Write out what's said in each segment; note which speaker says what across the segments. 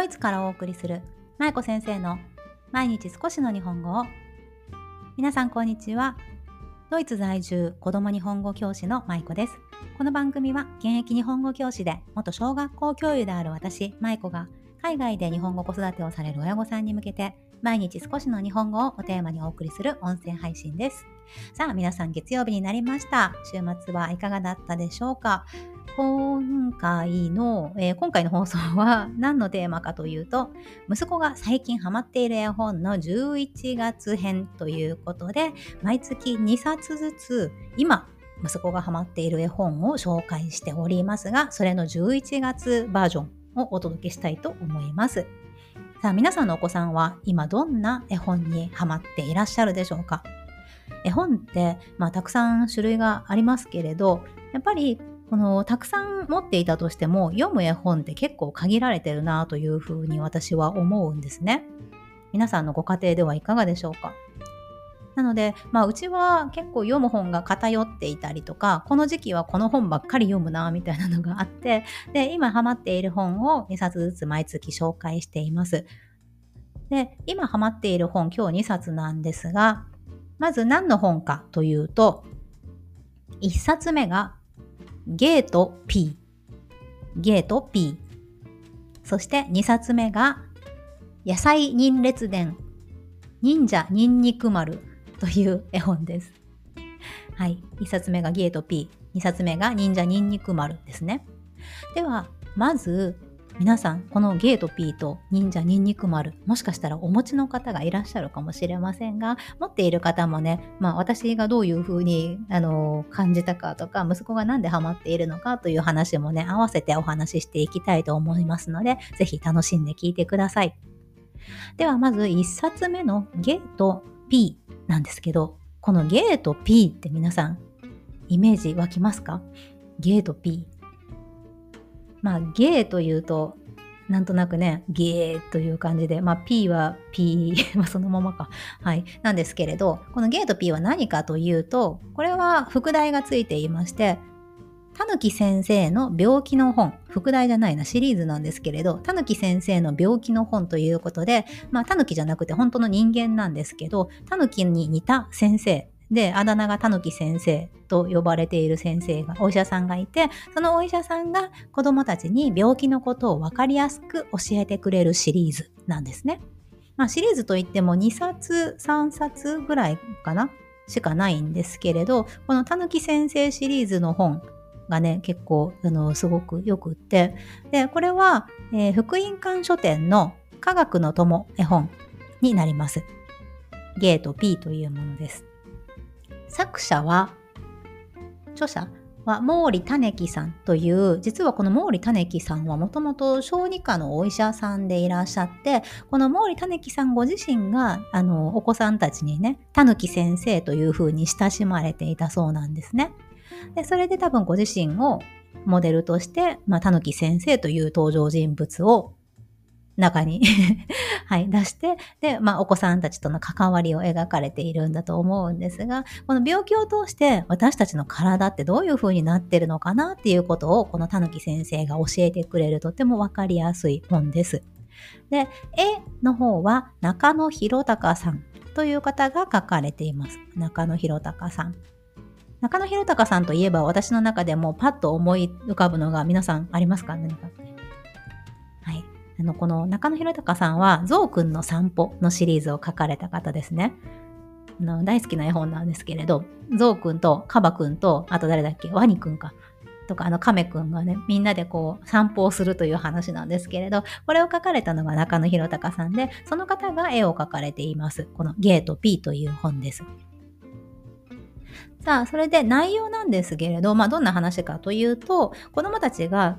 Speaker 1: ドイツからお送りする舞子先生の毎日少しの日本語を。皆さんこんにちは。ドイツ在住子供日本語教師の舞子です。この番組は現役日本語教師で元小学校教諭である私舞子が海外で日本語子育てをされる親御さんに向けて毎日少しの日本語をおテーマにお送りする音声配信です。さあ皆さん月曜日になりました。週末はいかがだったでしょうか？今回の、えー、今回の放送は何のテーマかというと、息子が最近ハマっている絵本の11月編ということで、毎月2冊ずつ、今、息子がハマっている絵本を紹介しておりますが、それの11月バージョンをお届けしたいと思います。さあ、皆さんのお子さんは今どんな絵本にハマっていらっしゃるでしょうか？絵本って、まあ、たくさん種類がありますけれど、やっぱりこのたくさん持っていたとしても読む絵本って結構限られてるなというふうに私は思うんですね。皆さんのご家庭ではいかがでしょうか？なので、まあ、うちは結構読む本が偏っていたりとか、この時期はこの本ばっかり読むな、みたいなのがあって、で、今ハマっている本を2冊ずつ毎月紹介しています。で、今ハマっている本、今日2冊なんですが、まず何の本かというと、1冊目がゲート P。ゲート P。そして2冊目が野菜忍列伝忍者ニンニク丸という絵本です。はい。1冊目がゲート P。2冊目が忍者ニンニク丸ですね。では、まず皆さん、このゲート P と忍者ニンニク丸、もしかしたらお持ちの方がいらっしゃるかもしれませんが、持っている方もね、まあ私がどういうふうに、あの、感じたかとか、息子が何でハマっているのかという話もね、合わせてお話ししていきたいと思いますので、ぜひ楽しんで聞いてください。ではまず1冊目のゲート P なんですけど、このゲート P って皆さん、イメージ湧きますか？ゲート P。まあ、ゲーというと、なんとなくね、ゲーという感じで、まあ、P は P、まあ、そのままか。はい。なんですけれど、このゲーと P は何かというと、これは副題がついていまして、たぬき先生の病気の本、副題じゃないな、シリーズなんですけれど、たぬき先生の病気の本ということで、まあ、たぬきじゃなくて本当の人間なんですけど、たぬきに似た先生で、あだ名がたぬき先生と呼ばれている先生が、お医者さんがいて、そのお医者さんが子供たちに病気のことを分かりやすく教えてくれるシリーズなんですね。まあ、シリーズといっても2冊、3冊ぐらいかなしかないんですけれど、このたぬき先生シリーズの本がね、結構、あの、すごくよくって、で、これは、えー、福音館書店の科学の友絵本になります。ゲート P というものです。作者は、著者は毛利種樹さんという、実はこの毛利種樹さんはもともと小児科のお医者さんでいらっしゃって、この毛利種樹さんご自身が、あの、お子さんたちにね、たぬき先生というふうに親しまれていたそうなんですね。で、それで多分ご自身をモデルとして、まあ、たぬき先生という登場人物を中に はい、出して、で、まあ、お子さんたちとの関わりを描かれているんだと思うんですが、この病気を通して私たちの体ってどういう風になってるのかなっていうことを、このたぬき先生が教えてくれるとてもわかりやすい本です。で、絵の方は中野博隆さんという方が書かれています。中野博隆さん。中野博隆さんといえば私の中でもパッと思い浮かぶのが皆さんありますか？何かはいあの、この中野博隆さんは、ゾウくんの散歩のシリーズを書かれた方ですね。あの大好きな絵本なんですけれど、ゾウくんとカバくんと、あと誰だっけ？ワニくんか。とか、あの、カメくんがね、みんなでこう、散歩をするという話なんですけれど、これを書かれたのが中野博隆さんで、その方が絵を描かれています。このゲート P という本です。さあ、それで内容なんですけれど、まあ、どんな話かというと、子供たちが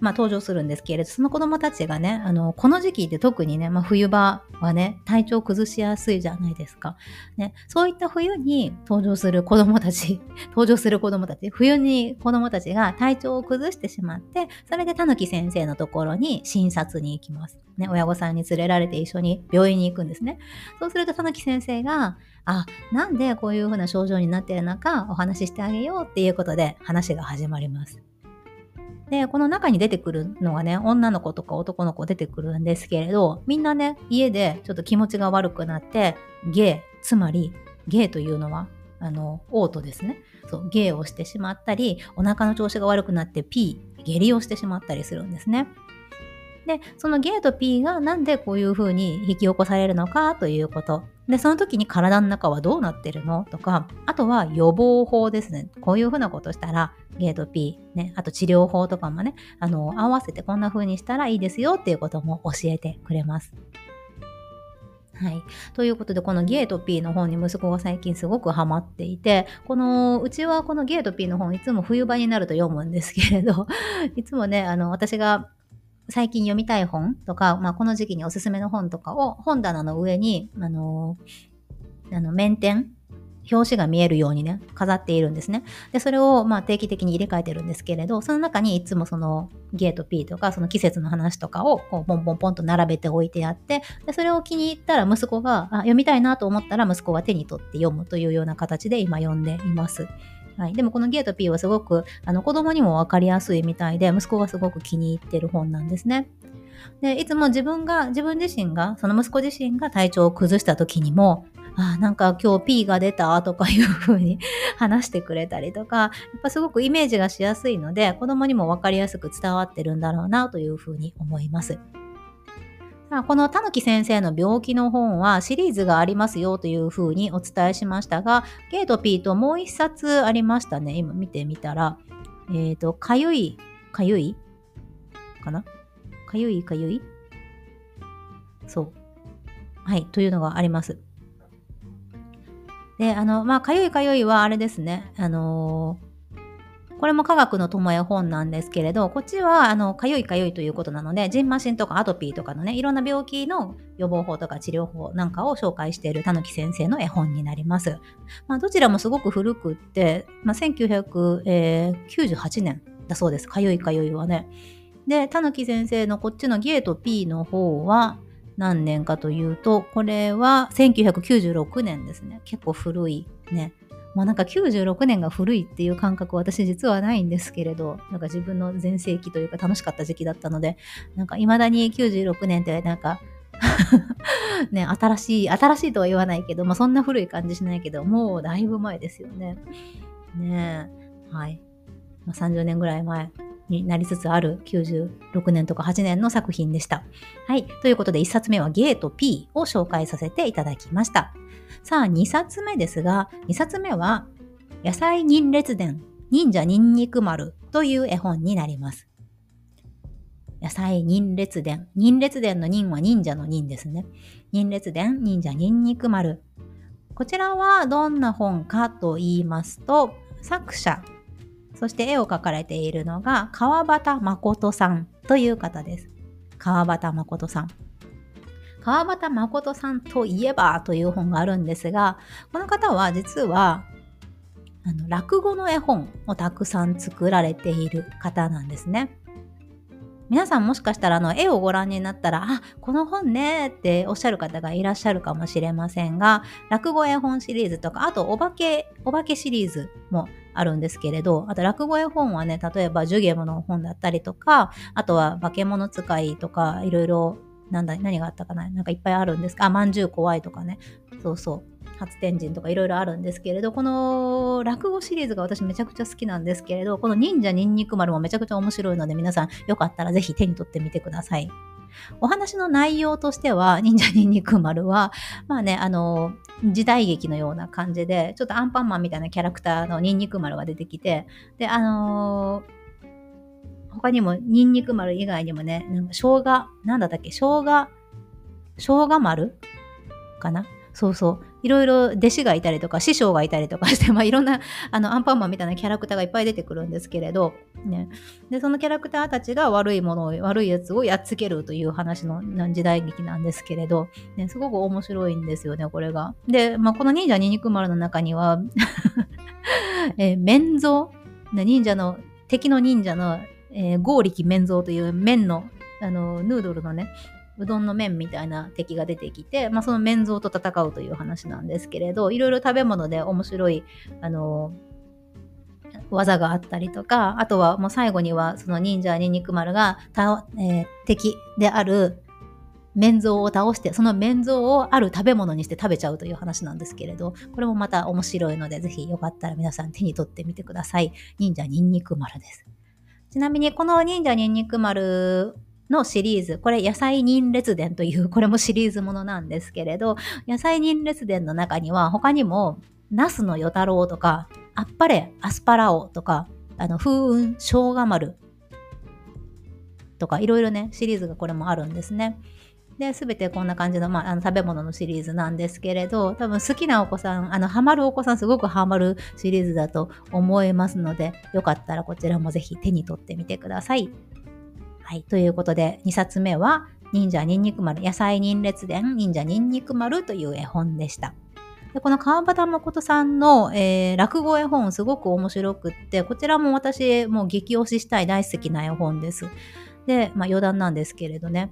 Speaker 1: まあ、登場するんですけれど、その子供たちがね、あの、この時期って特にね、まあ、冬場はね、体調崩しやすいじゃないですか。ね、そういった冬に登場する子供たち、登場する子供たち、冬に子供たちが体調を崩してしまって、それでたぬき先生のところに診察に行きます。ね、親御さんに連れられて一緒に病院に行くんですね。そうするとたぬき先生が、あ、なんでこういう風な症状になってるのかお話ししてあげようっていうことで話が始まります。で、この中に出てくるのがね、女の子とか男の子出てくるんですけれど、みんなね、家でちょっと気持ちが悪くなって、ゲイ、つまり、ゲイというのは、あの、嘔吐ですね。そう、ゲイをしてしまったり、お腹の調子が悪くなって、ピー、下痢をしてしまったりするんですね。で、そのゲイと P がなんでこういう風に引き起こされるのかということ。で、その時に体の中はどうなってるの？とか、あとは予防法ですね。こういう風なことしたら、ゲイと P、ね、あと治療法とかもね、あの、合わせてこんな風にしたらいいですよっていうことも教えてくれます。はい。ということで、このゲート P の本に息子が最近すごくハマっていて、この、うちはこのゲート P の本いつも冬場になると読むんですけれど、いつもね、あの、私が最近読みたい本とか、まあ、この時期におすすめの本とかを本棚の上に、あのー、あの、面点表紙が見えるようにね、飾っているんですね。で、それをまあ定期的に入れ替えてるんですけれど、その中にいつもそのゲート P とか、その季節の話とかをこうポンポンポンと並べておいてあって、で、それを気に入ったら息子があ読みたいなと思ったら息子は手に取って読むというような形で今読んでいます。はい、でもこのゲート P はすごくあの子供にも分かりやすいみたいで、息子がすごく気に入ってる本なんですね。で、いつも自分が、自分自身が、その息子自身が体調を崩した時にも、あなんか今日 P が出たとかいう風に 話してくれたりとか、やっぱすごくイメージがしやすいので、子供にも分かりやすく伝わってるんだろうなという風に思います。まこのたぬき先生の病気の本はシリーズがありますよというふうにお伝えしましたが、ゲートピーともう一冊ありましたね。今見てみたら、えっ、ー、と、かゆい、かゆい？かな？かゆいかゆい？そう。はい、というのがあります。で、あの、まあ、かゆいかゆいはあれですね。あのこれも科学の友へ本なんですけれど、こっちは、あの、かゆいかゆいということなので、ジンマシンとかアトピーとかのね、いろんな病気の予防法とか治療法なんかを紹介しているたぬき先生の絵本になります。まあ、どちらもすごく古くって、まあ、1998年だそうです。かゆいかゆいはね。で、たぬき先生のこっちのゲート P の方は、何年かというと、これは1996年ですね。結構古いね。まあなんか96年が古いっていう感覚は私実はないんですけれど、なんか自分の全盛期というか楽しかった時期だったので、なんか未だに96年ってなんか ね、新しい、新しいとは言わないけど、まあそんな古い感じしないけど、もうだいぶ前ですよね。ねえ。はい。まあ、30年ぐらい前になりつつある96年とか8年の作品でした。はい。ということで1冊目はゲート P を紹介させていただきました。さあ、2冊目ですが、2冊目は、野菜忍列伝忍者ニンニク丸という絵本になります。野菜忍列伝。忍列伝の忍は忍者の忍ですね。忍列伝忍者ニンニク丸。こちらはどんな本かと言いますと、作者、そして絵を描かれているのが川端誠さんという方です。川端誠さん。川端誠さんといえばという本があるんですが、この方は実はあの落語の絵本をたくさん作られている方なんですね。皆さんもしかしたらあの絵をご覧になったら、あ、この本ねっておっしゃる方がいらっしゃるかもしれませんが、落語絵本シリーズとか、あとお化け、お化けシリーズもあるんですけれど、あと落語絵本はね、例えばジュゲムの本だったりとか、あとは化け物使いとか、いろいろなんだ、何があったかななんかいっぱいあるんですかあ、まんじゅう怖いとかね。そうそう。初天神とかいろいろあるんですけれど、この落語シリーズが私めちゃくちゃ好きなんですけれど、この忍者ニンニク丸もめちゃくちゃ面白いので皆さんよかったらぜひ手に取ってみてください。お話の内容としては、忍者ニンニク丸は、まあね、あの、時代劇のような感じで、ちょっとアンパンマンみたいなキャラクターのニンニク丸が出てきて、で、あのー他にも、ニンニク丸以外にもね、なんか生姜、なんだったっけ、生姜、生姜丸かなそうそう。いろいろ弟子がいたりとか、師匠がいたりとかして、まあいろんな、あの、アンパンマンみたいなキャラクターがいっぱい出てくるんですけれど、ね。で、そのキャラクターたちが悪いものを、悪いやつをやっつけるという話の時代劇なんですけれど、ね、すごく面白いんですよね、これが。で、まあこの忍者ニンニク丸の中には えー、面像、忍者の、敵の忍者のえー、合力麺蔵という麺の、あの、ヌードルのね、うどんの麺みたいな敵が出てきて、まあ、その麺蔵と戦うという話なんですけれど、いろいろ食べ物で面白い、あの、技があったりとか、あとはもう最後にはその忍者ニンニク丸がた、えー、敵である面像を倒して、その面像をある食べ物にして食べちゃうという話なんですけれど、これもまた面白いので、ぜひよかったら皆さん手に取ってみてください。忍者ニンニク丸です。ちなみにこの忍者ニンニク丸のシリーズ、これ野菜人列伝という、これもシリーズものなんですけれど、野菜人列伝の中には他にも、ナスの与太郎とか、あっぱれアスパラオとか、あの、風雲生姜丸とか、いろいろね、シリーズがこれもあるんですね。で、すべてこんな感じの、まあ、あの食べ物のシリーズなんですけれど、多分好きなお子さん、あの、ハマるお子さん、すごくハマるシリーズだと思いますので、よかったらこちらもぜひ手に取ってみてください。はい。ということで、2冊目は、忍者ニンニク丸、野菜人列伝、忍者ニンニク丸という絵本でした。でこの川端誠さんの、えー、落語絵本すごく面白くって、こちらも私もう激推ししたい大好きな絵本です。で、まあ余談なんですけれどね。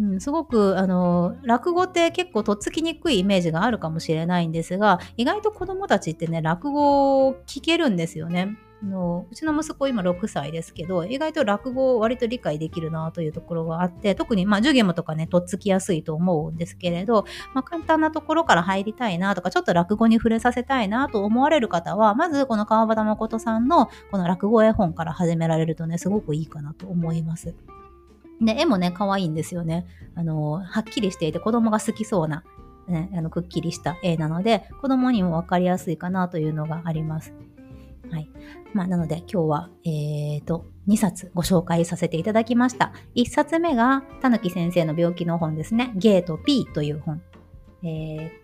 Speaker 1: うん、すごくあの落語って結構とっつきにくいイメージがあるかもしれないんですが意外と子どもたちってね落語を聞けるんですよね。のうちの息子今6歳ですけど意外と落語を割と理解できるなというところがあって特にまあ授業とかねとっつきやすいと思うんですけれど、まあ、簡単なところから入りたいなとかちょっと落語に触れさせたいなと思われる方はまずこの川端誠さんのこの落語絵本から始められるとねすごくいいかなと思います。で、絵もね、可愛いんですよね。あの、はっきりしていて子供が好きそうな、ね、あのくっきりした絵なので、子供にもわかりやすいかなというのがあります。はい。まあ、なので今日は、えっ、ー、と、2冊ご紹介させていただきました。1冊目が、たぬき先生の病気の本ですね。ゲート P という本。えー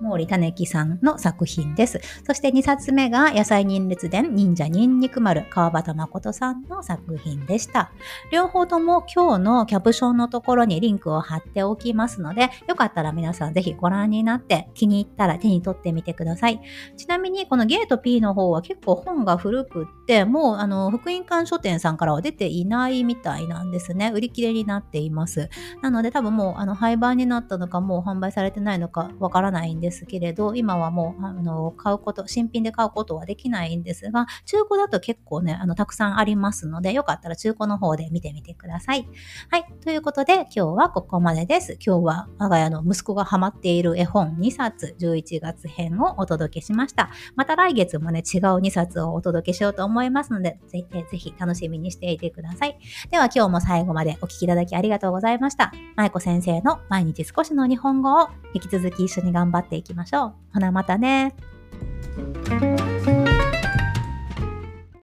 Speaker 1: 毛利種木さんの作品です。そして2冊目が野菜人列伝忍者ニンニク丸川端誠さんの作品でした。両方とも今日のキャプションのところにリンクを貼っておきますので、よかったら皆さんぜひご覧になって気に入ったら手に取ってみてください。ちなみにこのゲート P の方は結構本が古くって、もうあの福音館書店さんからは出ていないみたいなんですね。売り切れになっています。なので多分もうあの廃盤になったのかもう販売されてないのかわからないんですですけれど、今はもう、あの、買うこと、新品で買うことはできないんですが、中古だと結構ね、あの、たくさんありますので、よかったら中古の方で見てみてください。はい。ということで、今日はここまでです。今日は我が家の息子がハマっている絵本2冊、11月編をお届けしました。また来月もね、違う2冊をお届けしようと思いますので、ぜひぜひ楽しみにしていてください。では今日も最後までお聴きいただきありがとうございました。舞子先生の毎日少しの日本語を引き続き一緒に頑張っていきましょう。ほなまたね。